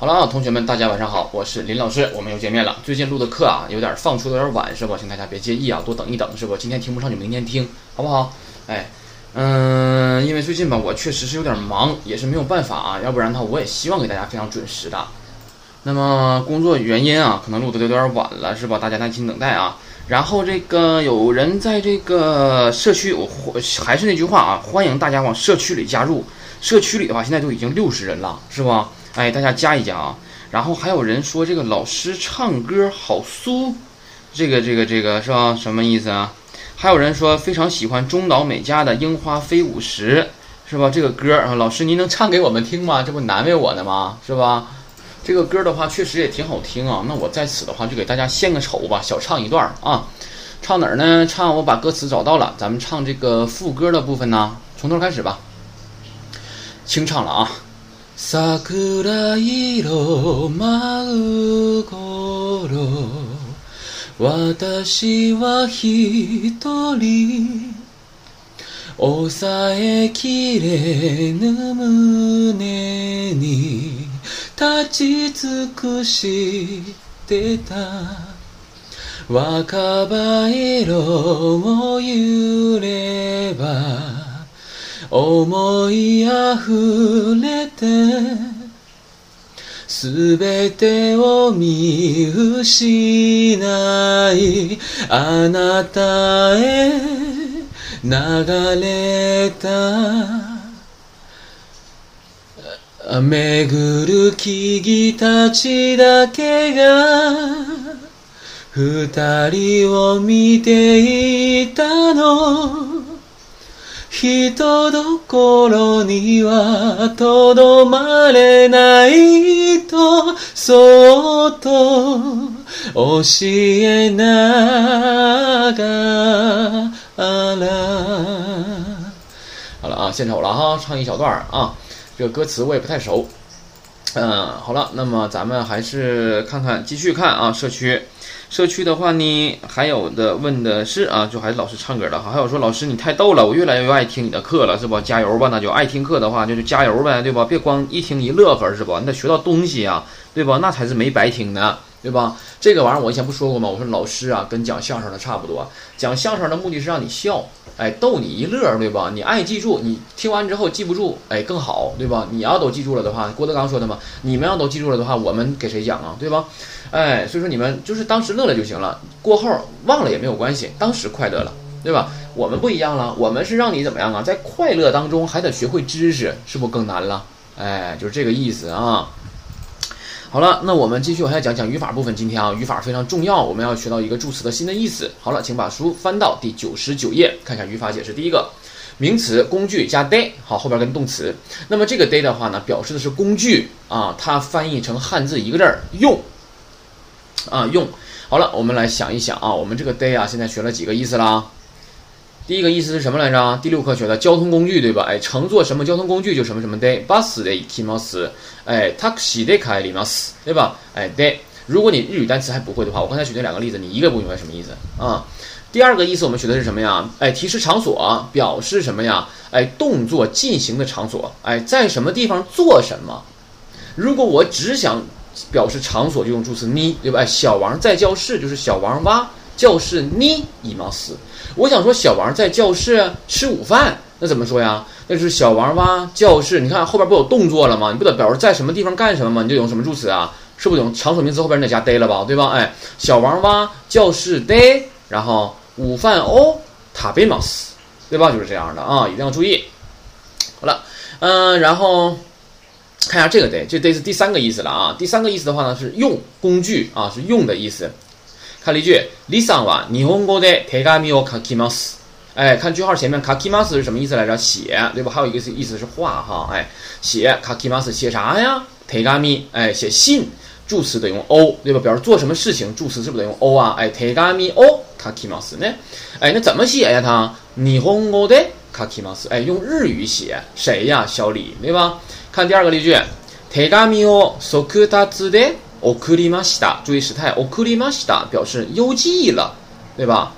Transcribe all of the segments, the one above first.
好了啊，同学们，大家晚上好，我是林老师，我们又见面了。最近录的课啊，有点放出的有点晚，是吧？请大家别介意啊，多等一等，是吧？今天听不上就明天听，好不好？哎，嗯，因为最近吧，我确实是有点忙，也是没有办法啊，要不然的话，我也希望给大家非常准时的。那么工作原因啊，可能录的有点晚了，是吧？大家耐心等待啊。然后这个有人在这个社区，我还是那句话啊，欢迎大家往社区里加入。社区里的话，现在都已经六十人了，是吧？哎，大家加一加啊！然后还有人说这个老师唱歌好酥，这个这个这个是吧？什么意思啊？还有人说非常喜欢中岛美嘉的《樱花飞舞时》，是吧？这个歌啊，老师您能唱给我们听吗？这不难为我呢吗？是吧？这个歌的话确实也挺好听啊。那我在此的话就给大家献个丑吧，小唱一段啊。唱哪儿呢？唱我把歌词找到了，咱们唱这个副歌的部分呢，从头开始吧。清唱了啊。桜色舞う頃私は一人抑えきれぬ胸に立ち尽くしてた。若葉色を揺れば思い溢れてすべてを見失いあなたへ流れた巡る木々たちだけが二人を見ていたの。人どころにはとどまれないとそっと教えながら。好了啊，献丑了哈，唱一小段啊，这个歌词我也不太熟。嗯，好了，那么咱们还是看看，继续看啊，社区。 社区的话呢，还有的问的是啊，就还是老师唱歌的哈。还有说老师你太逗了，我越来越爱听你的课了，是不？加油吧，那就爱听课的话，就就加油呗，对吧？别光一听一乐呵，是吧？你得学到东西啊，对吧？那才是没白听呢。对吧？这个玩意儿我以前不说过吗？我说老师啊，跟讲相声的差不多。讲相声的目的是让你笑，哎，逗你一乐，对吧？你爱记住，你听完之后记不住，哎，更好，对吧？你要都记住了的话，郭德纲说的嘛，你们要都记住了的话，我们给谁讲啊？对吧？哎，所以说你们就是当时乐了就行了，过后忘了也没有关系，当时快乐了，对吧？我们不一样了，我们是让你怎么样啊？在快乐当中还得学会知识，是不更难了？哎，就是这个意思啊。好了，那我们继续往下讲讲语法部分。今天啊，语法非常重要，我们要学到一个助词的新的意思。好了，请把书翻到第九十九页，看一下语法解释。第一个，名词工具加 day，好，后边跟动词。那么这个 day 的话呢，表示的是工具啊，它翻译成汉字一个字儿用啊用。好了，我们来想一想啊，我们这个 day 啊，现在学了几个意思啦？第一个意思是什么来着？第六课学的交通工具，对吧？哎，乘坐什么交通工具就什么什么 day。bus 的 kimas，哎，taxi day k a i m o s 对吧？哎，day。如果你日语单词还不会的话，我刚才举那两个例子，你一个不明白什么意思啊？第二个意思我们学的是什么呀？哎，提示场所表示什么呀？哎，动作进行的场所，哎，在什么地方做什么？如果我只想表示场所，就用助词 ni，对吧？小王在教室，就是小王哇。教室呢？伊毛斯，我想说小王在教室吃午饭，那怎么说呀？那就是小王哇教室。你看后边不有动作了吗？你不得表示在什么地方干什么吗？你就用什么助词啊？是不是用场所名词后边得加 day 了吧？对吧？哎，小王哇教室 day，然后午饭哦，塔贝毛斯，对吧？就是这样的啊，一定要注意。好了，嗯，然后看一下这个 day，这 day 是第三个意思了啊。第三个意思的话呢，是用工具啊，是用的意思。看例句，李桑は日本語で手紙を書きます。哎，看句号前面書きます是什么意思来着？写，对吧？还有一个意思是画哈。哎，写書きます写啥呀？手紙，哎，写信。助词得用 o，对吧？表示做什么事情，助词是不是得用 o 啊？哎，手紙を書きます呢？哎，那怎么写呀？它日本語で書きます。哎，用日语写，谁呀？小李，对吧？ 看第二个例句，手紙を速達で。送りました，注意时态。送りました表示邮寄了，对吧？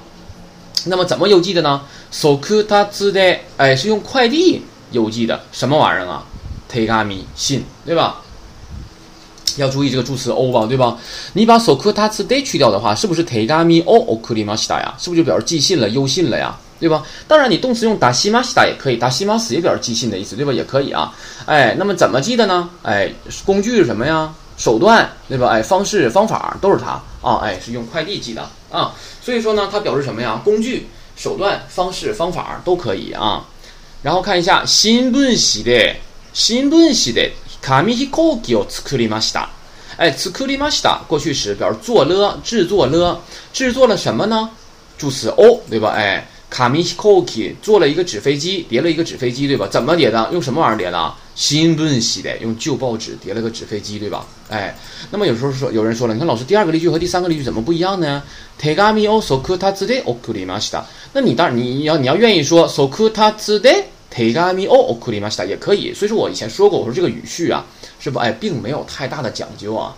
那么怎么邮寄的呢？速達で，哎，是用快递邮寄的，什么玩意儿啊？手紙信，对吧？ 要注意这个助词 o 吧，对吧？你把 so ku ta tsu de 去掉的话，是不是 te ga mi o okurimashita 呀？是不是就表示寄信了、邮信了呀？ 对吧？当然，你动词用达西马西达也可以，达西马斯也表示寄信的意思，对吧？也可以啊。哎，那么怎么记的呢？哎，工具是什么呀？手段，对吧？哎，方式、方法都是它啊。哎，是用快递寄的啊。所以说呢，它表示什么呀？工具、手段、方式、方法都可以啊。然后看一下新聞紙で新聞紙で紙飛行機を作りました。哎，作りました过去时表示做了、制作了、制作了什么呢？助词 o，对吧？哎。 卡米希科基做了一个纸飞机，叠了一个纸飞机，对吧？怎么叠的？用什么玩意儿叠的？新闻系的，用旧报纸叠了个纸飞机，对吧？哎，那么有时候说，有人说了，你看老师第二个例句和第三个例句怎么不一样呢？手紙をそくたつで送りました。那你当然你要你要愿意说そくたつで手紙を送りました也可以。所以说我以前说过，我说这个语序啊，是不？哎，并没有太大的讲究啊。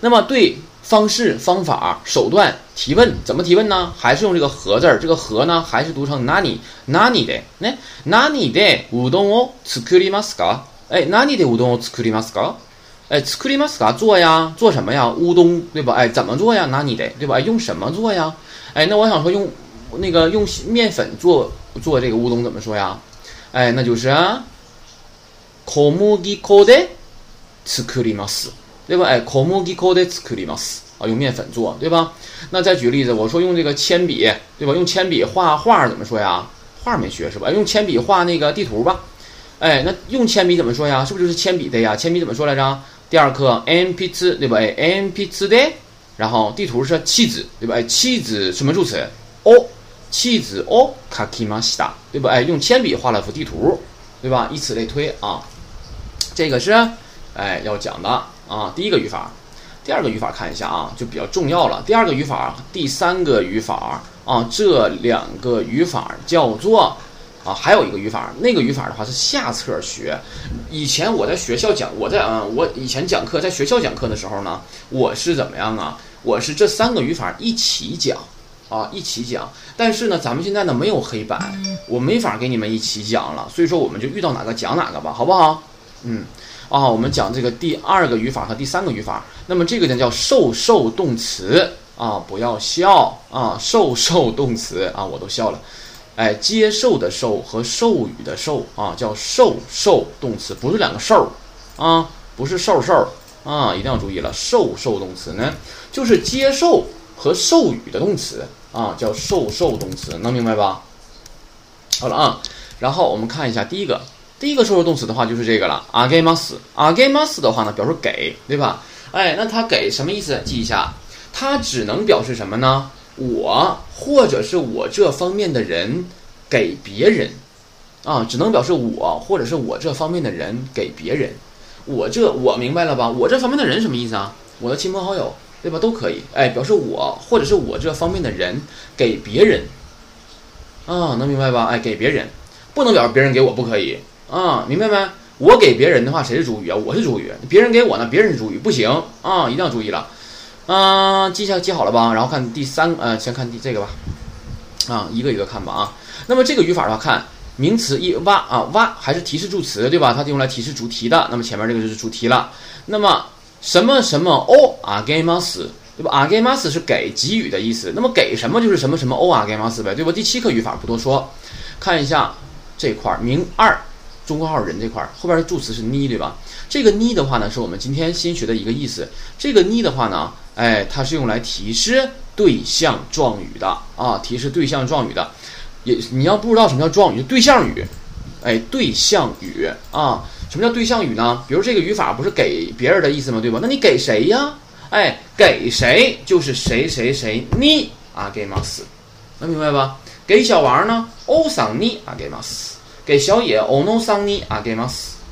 那么对。 方式、方法、手段提问，怎么提问呢？还是用这个“和”字儿。这个“和”呢，还是读成 “nani nani” 的。那 “nani 的乌冬を作りますか？”哎，“nani 的乌冬を作りますか？”哎，作りますか？做呀，做什么呀？乌冬，对吧？哎，怎么做呀？“nani 的”，对吧？用什么做呀？哎，那我想说，用那个用面粉做做这个乌冬怎么说呀？哎，那就是小麦粉で作ります。 对吧？哎，小麦粉で作ります啊，用面粉做，对吧？那再举个例子，我说用这个铅笔，对吧？用铅笔画画怎么说呀？画没学是吧？用铅笔画那个地图吧。哎，那用铅笔怎么说呀？是不是就是铅笔的呀？铅笔怎么说来着？第二课 n p 字，对吧？哎，n p 字的，然后地图是妻子，对吧？哎，妻子什么助词？哦，妻子哦，卡基玛西达，对吧？哎，用铅笔画了幅地图，对吧？以此类推啊，这个是哎要讲的。 啊，第一个语法，第二个语法看一下啊，就比较重要了。第二个语法，第三个语法啊，这两个语法叫做啊，还有一个语法，那个语法的话是下册学。以前我在学校讲，我在啊，我以前讲课在学校讲课的时候呢，我是怎么样啊？我是这三个语法一起讲啊，一起讲。但是呢，咱们现在呢没有黑板，我没法给你们一起讲了，所以说我们就遇到哪个讲哪个吧，好不好？嗯。啊，我们讲这个第二个语法和第三个语法。那么这个呢叫受受动词啊，不要笑啊，受受动词啊，我都笑了。哎，接受的受和授予的授啊，叫受受动词，不是两个受啊，不是受受啊，一定要注意了，受受动词呢就是接受和授予的动词啊，叫受受动词，能明白吧？好了啊，然后我们看一下第一个。第一个受受动词的话就是这个了，a g e m a s a g e m a s 的话呢表示给，对吧？哎，那它给什么意思？记一下，它只能表示什么呢？我或者是我这方面的人给别人，啊，只能表示我或者是我这方面的人给别人。我这我明白了吧？我这方面的人什么意思啊？我的亲朋好友，对吧？都可以，哎，表示我或者是我这方面的人给别人，啊，能明白吧？哎，给别人，不能表示别人给我，不可以。啊，明白没？我给别人的话，谁是主语啊？我是主语。别人给我呢，别人是主语，不行啊！一定要注意了。嗯，记下记好了吧？然后看第三，呃，先看第这个吧。啊，一个一个看吧啊。那么这个语法的话，看名词一哇啊哇，还是提示助词对吧？它用来提示主题的。那么前面这个就是主题了。那么什么什么哦啊给ます，对吧？啊给ます是给给予的意思。那么给什么就是什么什么哦啊给ます呗，对吧？第七课语法不多说，看一下这块儿名二。 中括号人这块儿后边的助词是呢，对吧？这个呢的话呢，是我们今天新学的一个意思。这个呢的话呢，哎，它是用来提示对象状语的啊，提示对象状语的。也你要不知道什么叫状语，就对象语，哎，对象语啊，什么叫对象语呢？比如这个语法不是给别人的意思吗？对吧？那你给谁呀？哎，给谁就是谁谁谁你啊，给 mas，能明白吧？给小王呢，欧桑你啊，给 mas。给小野欧诺桑尼啊，给 mas，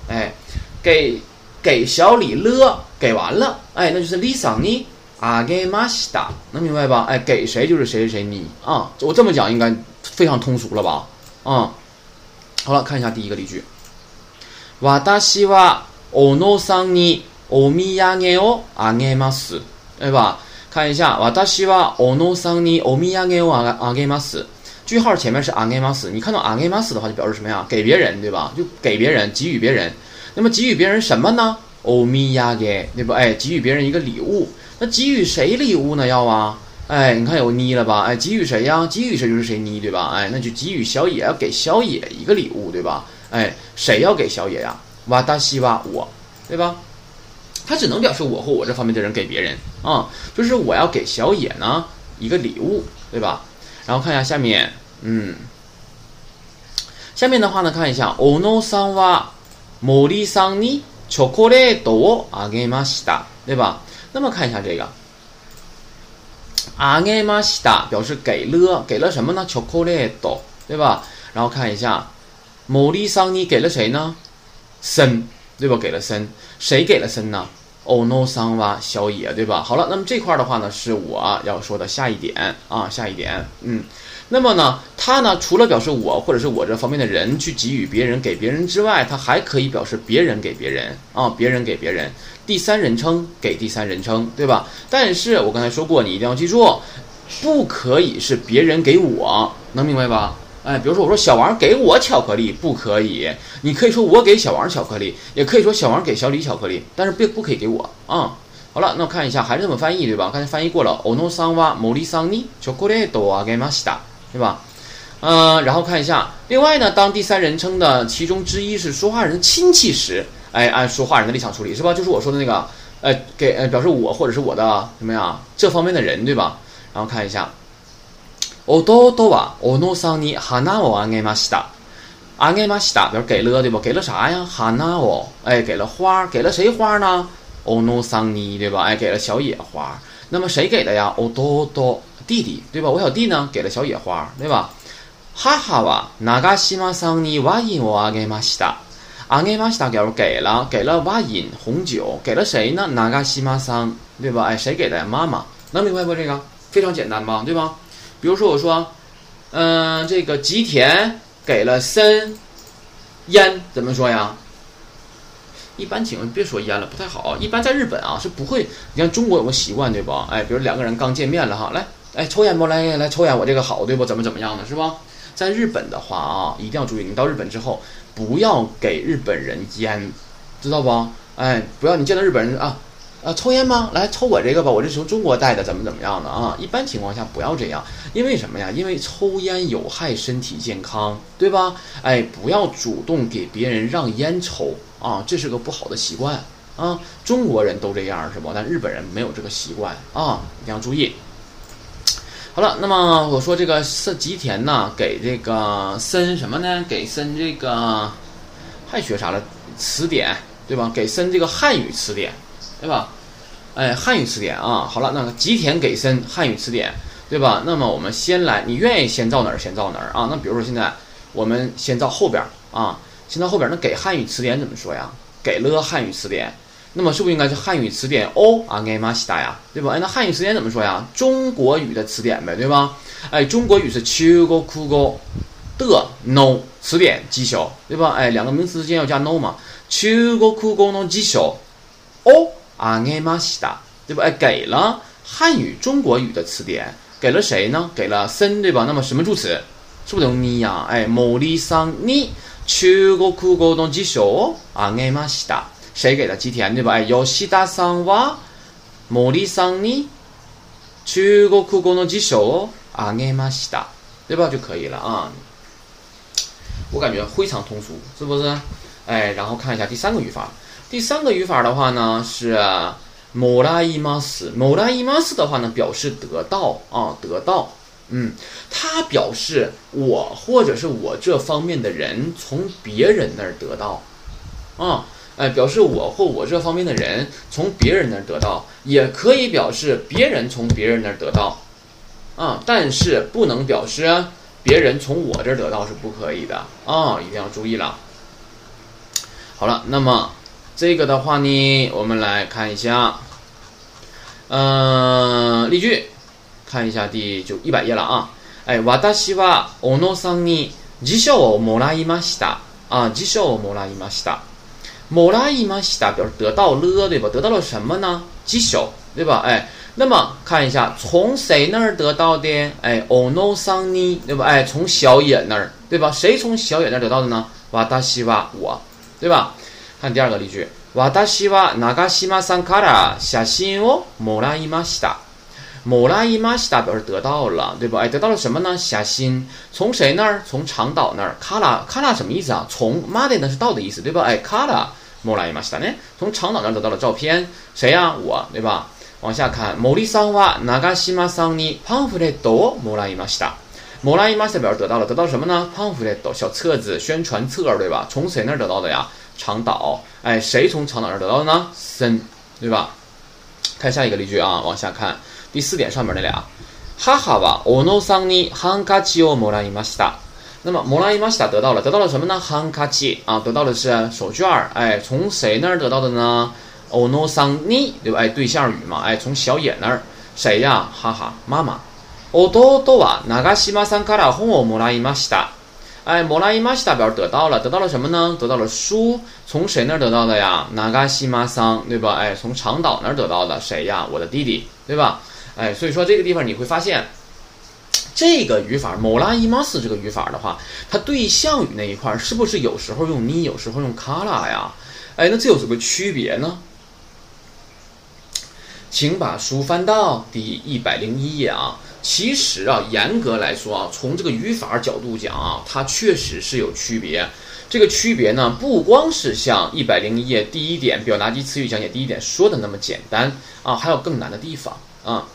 哎，给给小李了，给完了，哎，那就是李桑尼啊，给马西达，能明白吧？哎，给谁就是谁谁谁你啊，我这么讲应该非常通俗了吧？啊，好了，看一下第一个例句，私は欧诺桑尼お土産をあげます，对吧？看一下，私は欧诺桑尼お土産をああげます。 句号前面是 a g e m a s 你看到 a g e m a s 的话，就表示什么呀？给别人，对吧？就给别人，给予别人。那么给予别人什么呢？欧米亚给，对吧？哎，给予别人一个礼物，那给予谁礼物呢？要啊，哎，你看有妮了吧？哎，给予谁呀？给予谁就是谁妮，对吧？哎，那就给予小野，要给小野一个礼物，对吧？哎，谁要给小野呀？哇达西哇我，对吧？他只能表示我或我这方面的人给别人啊，就是我要给小野呢一个礼物，对吧？然后看一下下面，嗯，下面的话呢，看一下 ono さんはモリさんにチョコレートあげました，对吧？那么看一下这个あげました表示给了，给了什么呢？チョコレート，对吧？然后看一下モリさんに给了谁呢？森，对吧？给了森，谁给了森呢？哦，no 桑哇小野，对吧？好了，那么这块的话呢，是我要说的下一点啊，下一点，嗯，那么呢，它呢，除了表示我或者是我这方面的人去给予别人、给别人之外，它还可以表示别人给别人啊，别人给别人，第三人称给第三人称，对吧？但是我刚才说过，你一定要记住，不可以是别人给我，能明白吧？哎，比如说我说小王给我巧克力，不可以。你可以说我给小王巧克力，也可以说小王给小李巧克力，但是别不可以给我啊。好了，那我看一下还是这么翻译对吧？刚才翻译过了。おのさんは森さんにチョコレートをあげました，对吧？嗯，然后看一下，另外呢，当第三人称的其中之一是说话人的亲戚时，哎，按说话人的立场处理是吧？就是我说的那个，呃，给呃表示我或者是我的什么呀这方面的人对吧？然后看一下。 弟は小野さんに花をあげました。あげました，比如给了，对吧？给了啥呀？花を，哎，给了花，给了谁花呢？小野さんに，对吧？哎，给了小野花。那么谁给的呀？弟弟弟，对吧？我小弟呢，给了小野花，对吧？母は長島さんにワインをあげました。あげました，表示给了，给了ワイン红酒，给了谁呢？長島さん，对吧？哎，谁给的呀？妈妈，能明白不？这个非常简单吧？对吧？ 比如说，我说，嗯，这个吉田给了森烟，怎么说呀？一般情况别说烟了，不太好。一般在日本啊是不会。你看中国有个习惯，对不？哎，比如两个人刚见面了哈，来，哎，抽烟不？来来抽烟，我这个好，对不？怎么怎么样的是吧？在日本的话啊，一定要注意，你到日本之后不要给日本人烟，知道不？哎，不要你见到日本人啊。啊，抽烟吗？来抽我这个吧，我这是从中国带的，怎么怎么样的啊？一般情况下不要这样，因为什么呀？因为抽烟有害身体健康，对吧？哎，不要主动给别人让烟抽啊，这是个不好的习惯啊。中国人都这样是吧？但日本人没有这个习惯啊，一定要注意。好了，那么我说这个是吉田呢，给这个森什么呢？给森这个还学啥了？词典对吧？给森这个汉语词典。对吧？哎，汉语词典啊，好了，那个吉田给森汉语词典，对吧？那么我们先来，你愿意先造哪儿？先造哪儿啊？那比如说现在我们先造后边啊，先造后边。那给汉语词典怎么说呀？给了汉语词典，那么是不是应该是汉语词典哦啊给马西达呀？对吧？哎，那汉语词典怎么说呀？中国语的词典呗，对吧？哎，中国语是 chugo kugo 的 no 词典记小，对吧？哎，两个名词之间要加 no 嘛，chugo kugo no 记小哦。阿给玛西达，对吧？哎，给了汉语、中国语的词典，给了谁呢？给了森，对吧？那么什么助词？是不是用你呀？哎，莫里桑尼，中国苦沟东吉秀，阿给玛西达，谁给的？吉田，对吧？哎，ヨシダさんは莫里桑尼，中国苦沟东吉秀，阿给玛西达，对吧？就可以了啊。我感觉非常通俗，是不是？哎，然后看一下第三个语法。 第三个语法的话呢是もらいます。もらいます的话呢表示得到啊，得到。嗯，它表示我或者是我这方面的人从别人那儿得到啊，哎，表示我或我这方面的人从别人那儿得到，也可以表示别人从别人那儿得到啊，但是不能表示别人从我这儿得到是不可以的啊，一定要注意了。好了，那么。 这个的话呢，我们来看一下，嗯，例句，看一下第九一百页了啊。哎，私は小野さんに辞書をもらいました。啊，辞書をもらいました。もらいました表示得到了，对吧？得到了什么呢？辞書，对吧？哎，那么看一下，从谁那儿得到的？哎，小野さんに，对吧？哎，从小野那儿，对吧？谁从小野那儿得到的呢？私は我，对吧？ 看第二个例句， 私は長島さんから写真をもらいました。もらいました表示得到了，对吧？哎，得到了什么呢？写真从谁那儿？从长岛那儿。卡拉卡拉什么意思啊？从马的呢是到的意思，对吧？哎，卡拉もらいましたね。从长岛那儿得到了照片，谁呀？我，对吧？往下看，森さんは長島さんにパンフレットをもらいました。もらいました表示得到了，得到什么呢？パンフレット小册子、宣传册，对吧？从谁那儿得到的呀？ 长岛。哎，谁从长岛那儿得到的呢？森，对吧？看下一个例句啊，往下看。第四点上面那俩，母は小野さんにハンカチをもらいました。那么もらいました得到了，得到了什么呢？ハンカチ啊，得到的是手绢儿。哎，从谁那儿得到的呢？小野さんに对吧？哎，对象语嘛。哎，从小野那儿，谁呀？哈哈，妈妈。弟は長島さんから本をもらいました。 哎，もらいました表示得到了，得到了什么呢？得到了书。从谁那儿得到的呀？長島さん对吧？哎，从长岛那儿得到的，谁呀？我的弟弟，对吧？哎，所以说这个地方你会发现，这个语法“某拉伊马斯”这个语法的话，它对象语那一块是不是有时候用你，有时候用卡拉呀？哎，那这有什么区别呢？请把书翻到第一百零一页啊。 其实啊，严格来说啊，从这个语法角度讲啊，它确实是有区别。这个区别呢，不光是像一百零一页第一点表达及词语讲解第一点说的那么简单啊，还有更难的地方啊。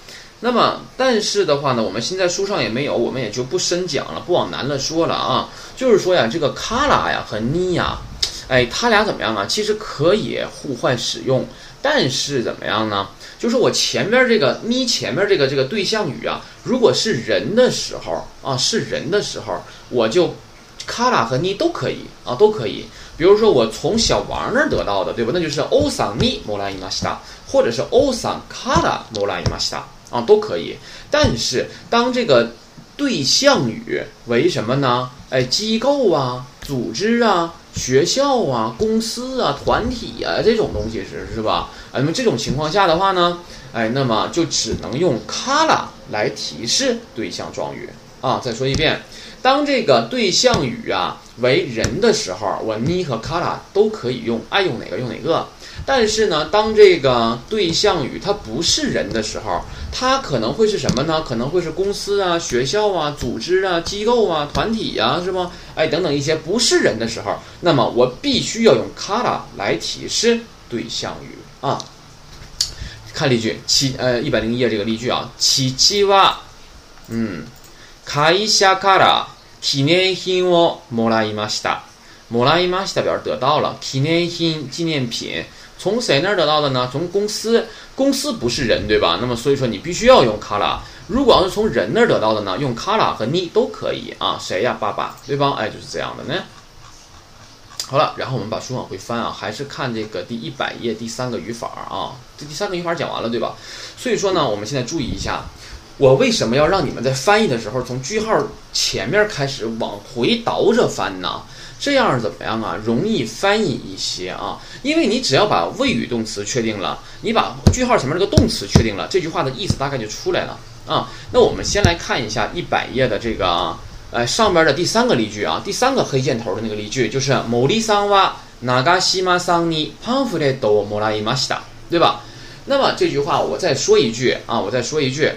那么，但是的话呢，我们现在书上也没有，我们也就不深讲了，不往难了说了啊。就是说呀，这个卡拉呀和尼呀，哎，它俩怎么样啊？其实可以互换使用，但是怎么样呢？就是我前面这个尼前面这个这个对象语啊，如果是人的时候啊，是人的时候，我就卡拉和尼都可以啊，都可以。比如说我从小王那儿得到的，对吧？那就是欧桑尼莫拉伊玛西达，或者是欧桑卡拉莫拉伊玛西达。啊，都可以，但是当这个对象语为什么呢？哎，机构啊、组织啊、学校啊、公司啊、团体啊这种东西是是吧？哎，那么这种情况下的话呢，哎，那么就只能用卡拉来提示对象状语啊。再说一遍，当这个对象语啊为人的时候，我尼和卡拉都可以用，爱用哪个用哪个。但是呢，当这个对象语它不是人的时候，它可能会是什么呢？可能会是公司啊、学校啊、组织啊、机构啊、团体呀，是吧？哎，等等一些不是人的时候，那么我必须要用卡拉来提示对象语啊。看例句七呃一百零一页这个例句啊，七七哇，嗯，会社から記念品をもらいました。もらいました表示得到了，記念品纪念品。 从谁那儿得到的呢？从公司，公司不是人，对吧？那么所以说你必须要用卡拉。如果要是从人那儿得到的呢，用卡拉和你都可以啊。谁呀？爸爸，对吧？哎，就是这样的呢。好了，然后我们把书往回翻啊，还是看这个第一百页第三个语法啊。这第三个语法讲完了，对吧？所以说呢，我们现在注意一下，我为什么要让你们在翻译的时候从句号前面开始往回倒着翻呢？这样怎么样啊？容易翻译一些啊，因为你只要把谓语动词确定了，你把句号前面这个动词确定了，这句话的意思大概就出来了啊。那我们先来看一下一百页的这个啊呃上边的第三个例句啊，第三个黑箭头的那个例句就是“某里桑哇那嘎西马桑尼潘弗雷多莫拉伊马西达”，对吧？那么这句话我再说一句啊，我再说一句，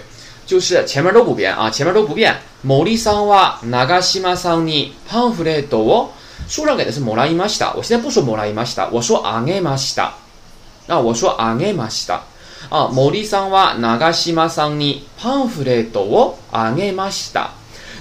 就是前面都不变啊，前面都不变。某里桑哇那嘎西马桑尼潘弗雷多。书上给的是もらいました。我现在不说もらいました，我说あげました。啊，我说あげました。啊，森さんは長島さんにパンフレットをあげました。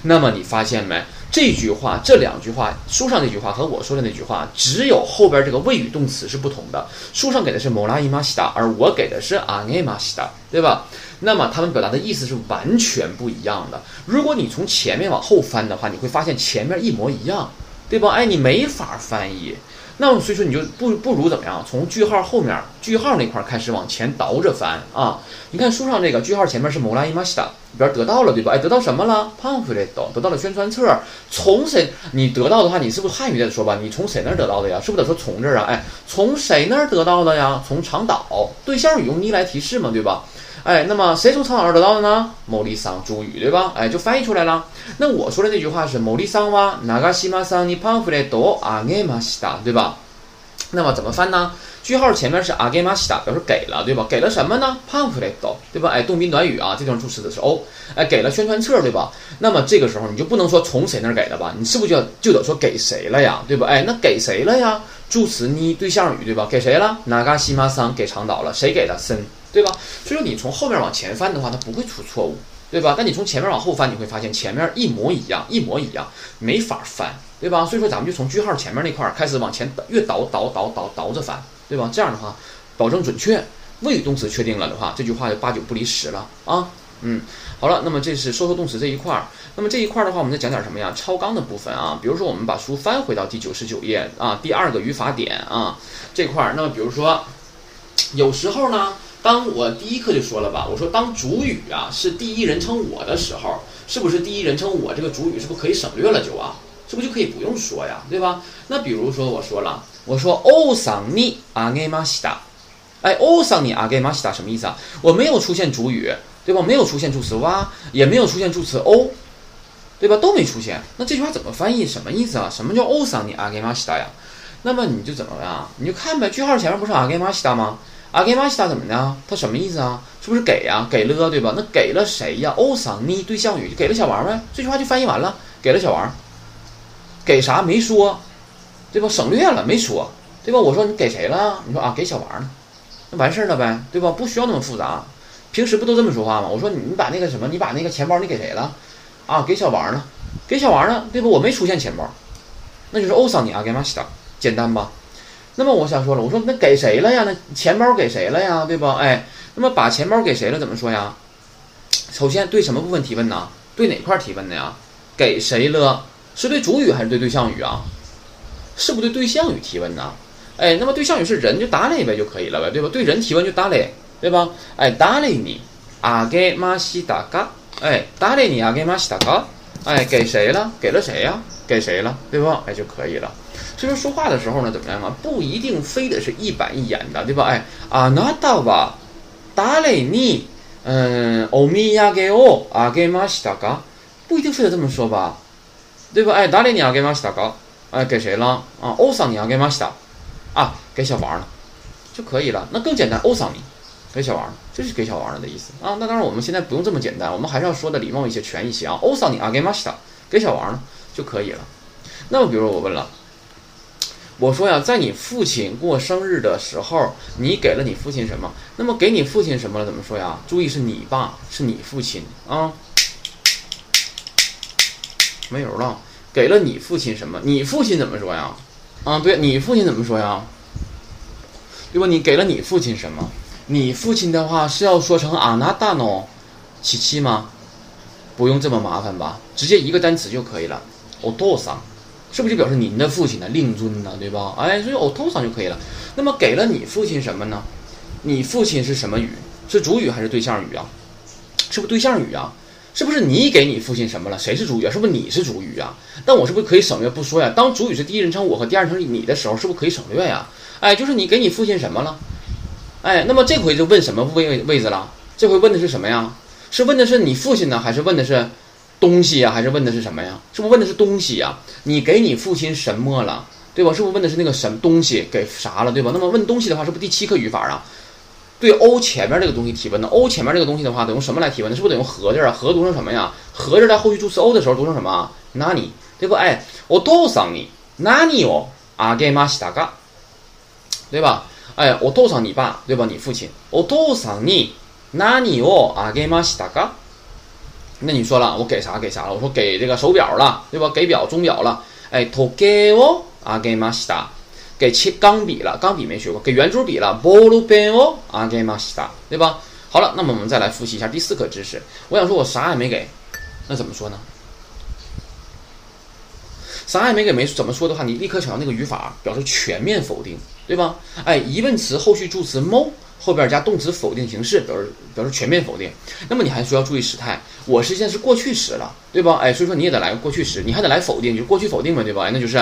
那么你发现没？这句话，这两句话，书上那句话和我说的那句话，只有后边这个谓语动词是不同的。书上给的是もらいました，而我给的是あげました，对吧？那么他们表达的意思是完全不一样的。如果你从前面往后翻的话，你会发现前面一模一样。 对吧？哎，你没法翻译，那么所以说你就不不如怎么样？从句号后面句号那块开始往前倒着翻啊！你看书上这个句号前面是モライマシタ，里边得到了对吧？哎，得到什么了？パンフレット，得到了宣传册。从谁你得到的话，你是不是汉语在说吧？你从谁那儿得到的呀？是不是得说从这儿啊？哎，从谁那儿得到的呀？从长岛，对象语用你来提示嘛，对吧？ 哎，那么谁从长岛上得到的呢？某里桑主语，对吧？哎，就翻译出来了。那我说的那句话是某里桑哇，哪个西马桑尼潘弗雷多阿涅马西达，对吧？那么怎么翻呢？ 句号前面是あげました，表示给了，对吧？给了什么呢？パンフレット，对吧？哎，动宾短语啊，这地方助词的是 o，哎，给了宣传册，对吧？那么这个时候你就不能说从谁那儿给的吧？你是不是就要就得说给谁了呀？对吧？哎，那给谁了呀？助词呢，对象语，对吧？给谁了？哪嘎西马桑给长岛了？谁给的？森， 对吧？所以说你从后面往前翻的话，它不会出错误，对吧？但你从前面往后翻，你会发现前面一模一样，一模一样，没法翻，对吧？所以说咱们就从句号前面那块开始往前越倒倒倒倒倒着翻。对吧？这样的话，保证准确。谓语动词确定了的话，这句话就八九不离十了啊。嗯，好了，那么这是说说动词这一块儿。那么这一块儿的话，我们再讲点什么呀？超纲的部分啊。比如说，我们把书翻回到第九十九页啊，第二个语法点啊这块儿。那么比如说，有时候呢，当我第一课就说了吧，我说当主语啊是第一人称我的时候，是不是第一人称我这个主语是不是可以省略了就啊？是不是就可以不用说呀？对吧？那比如说我说了。我说欧桑尼阿给马西达，哎，欧桑尼阿给马西达什么意思啊？我没有出现主语，对吧？没有出现助词哇，也没有出现助词欧，对吧？都没出现。那这句话怎么翻译？什么意思啊？什么叫欧桑尼阿给马西达呀？那么你就怎么样？你就看呗。句号前面不是阿给马西达吗？啊给马西达怎么的？他什么意思啊？是不是给呀？给了，对吧？那给了谁呀？欧桑尼对象语就给了小王呗。这句话就翻译完了，给了小王，给啥没说。对吧？省略了，没说，对吧？我说你给谁了？你说啊，给小王了，那完事儿了呗，对吧？不需要那么复杂，平时不都这么说话吗？我说你把那个什么，你把那个钱包你给谁了？啊，给小王了，给小王了，对吧？我没出现钱包，那就是欧桑尼阿给马西达，简单吧？那么我想说了，我说那给谁了呀？那钱包给谁了呀？对吧？哎，那么把钱包给谁了？怎么说呀？首先对什么部分提问呢？对哪块提问的呀？给谁了？是对主语还是对对象语啊？是不对对象语提问呢？哎，那么对象语是人就打雷呗就可以了呗，对吧？对人提问就打雷，对吧？哎，打雷你阿给马西达嘎，哎，打雷你阿给马西达嘎，哎，给谁了？给了谁呀？给谁了？对吧？哎就可以了。所以说话的时候呢，怎么样啊？不一定非得是一板一眼的，对吧？哎，阿那达吧，打雷你，嗯，欧米亚给我阿给马西达嘎，不一定非得这么说吧？对吧？哎，打雷你阿给马西达嘎。哎，给谁了啊？欧桑尼啊，给马西达，啊，给小王了，就可以了。那更简单，欧桑尼，给小王了，这是给小王了的意思啊。那当然，我们现在不用这么简单，我们还是要说的礼貌一些、全一些啊。欧桑尼啊，给马西达，给小王了就可以了。那么，比如我问了，我说呀，在你父亲过生日的时候，你给了你父亲什么？那么给你父亲什么了？怎么说呀？注意是你爸，是你父亲啊，没有了。给了你父亲什么？你父亲怎么说呀？啊，对你父亲怎么说呀？对吧？你给了你父亲什么？你父亲的话是要说成阿那大诺七七吗？不用这么麻烦吧？直接一个单词就可以了。o t o s 是不是就表示您的父亲呢？令尊呢？对吧？哎，所以 o t o s 就可以了。那么给了你父亲什么呢？你父亲是什么语？是主语还是对象语啊？是不是对象语啊？是不是你给你父亲什么了？谁是主语啊？是不是你是主语啊？但我是不是可以省略不说呀？当主语是第一人称我和第二人称你的时候，是不是可以省略呀？哎，就是你给你父亲什么了？哎，那么这回就问什么位位位置了？这回问的是什么呀？是问的是你父亲呢，还是问的是东西呀？还是问的是什么呀？是不是问的是东西呀？你给你父亲什么了？对吧？是不是问的是那个什么东西给啥了？对吧？那么问东西的话，是不是第七课语法啊？对 o 前面这个东西提问的，o 前面这个东西的话，得用什么来提问呢？是不是得用和字啊？和读成什么呀？和字在后续助词 o 的时候读成什么？那你对不？哎，我多上你，那你哦，阿给马西达嘎，对吧？哎，我多上你爸，对吧？你父亲，我多上你，那你哦，阿给马西达嘎。那你说了，我给啥给啥了？我说给这个手表了，对吧？给表钟表了，哎，托给我阿给马西达。给切钢笔了，钢笔没学过。给圆珠笔了，ボールペンをあげました，对吧？好了，那么我们再来复习一下第四课知识。我想说，我啥也没给，那怎么说呢？啥也没给，没怎么说的话，你立刻想到那个语法，表示全面否定，对吧？哎，疑问词后续助词 mo 后边加动词否定形式，表示表示全面否定。那么你还需要注意时态，我实现是过去时了，对吧？哎，所以说你也得来个过去时，你还得来否定，就是过去否定嘛，对吧？哎，那就是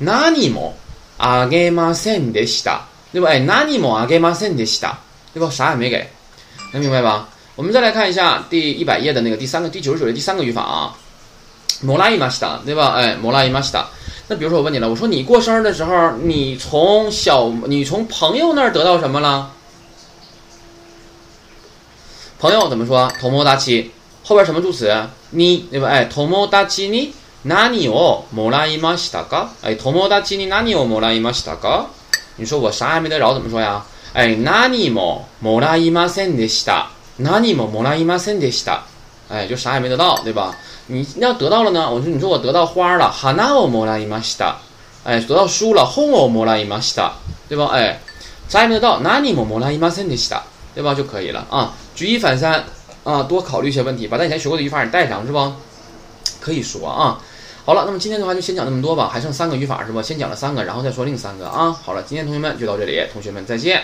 何も。あげませんでした，对吧？哎，何もあげませんでした，对吧？啥也没给，能明白吧？我们再来看一下第一百页的那个第三个、第九十九页第三个语法啊，もらいました，对吧？哎，もらいました。 那比如说我问你了，我说你过生日的时候，你从小你从朋友那儿得到什么了？ 朋友怎么说？友达奇后边什么助词？你对吧？哎，友达奇你哪里哦？莫拉伊玛西达嘎？哎，友达奇你哪里哦？莫拉伊玛西达嘎？你说我啥也没得着，怎么说呀？哎，哪里莫莫拉伊玛森的西达？哪里莫莫拉伊玛森的西达？哎，就啥也没得到，对吧？你要得到了呢？我说，你说我得到花了，哈那我莫拉伊玛西达？哎，得到书了，红我莫拉伊玛西达？对吧？哎，啥也没得到，哪里莫莫拉伊玛森的西达？对吧？就可以了啊。举一反三啊，多考虑一些问题，把咱以前学过的语法也带上，是吧？可以说啊。好了，那么今天的话就先讲那么多吧，还剩三个语法是吧？先讲了三个，然后再说另三个啊。好了，今天同学们就到这里，同学们再见。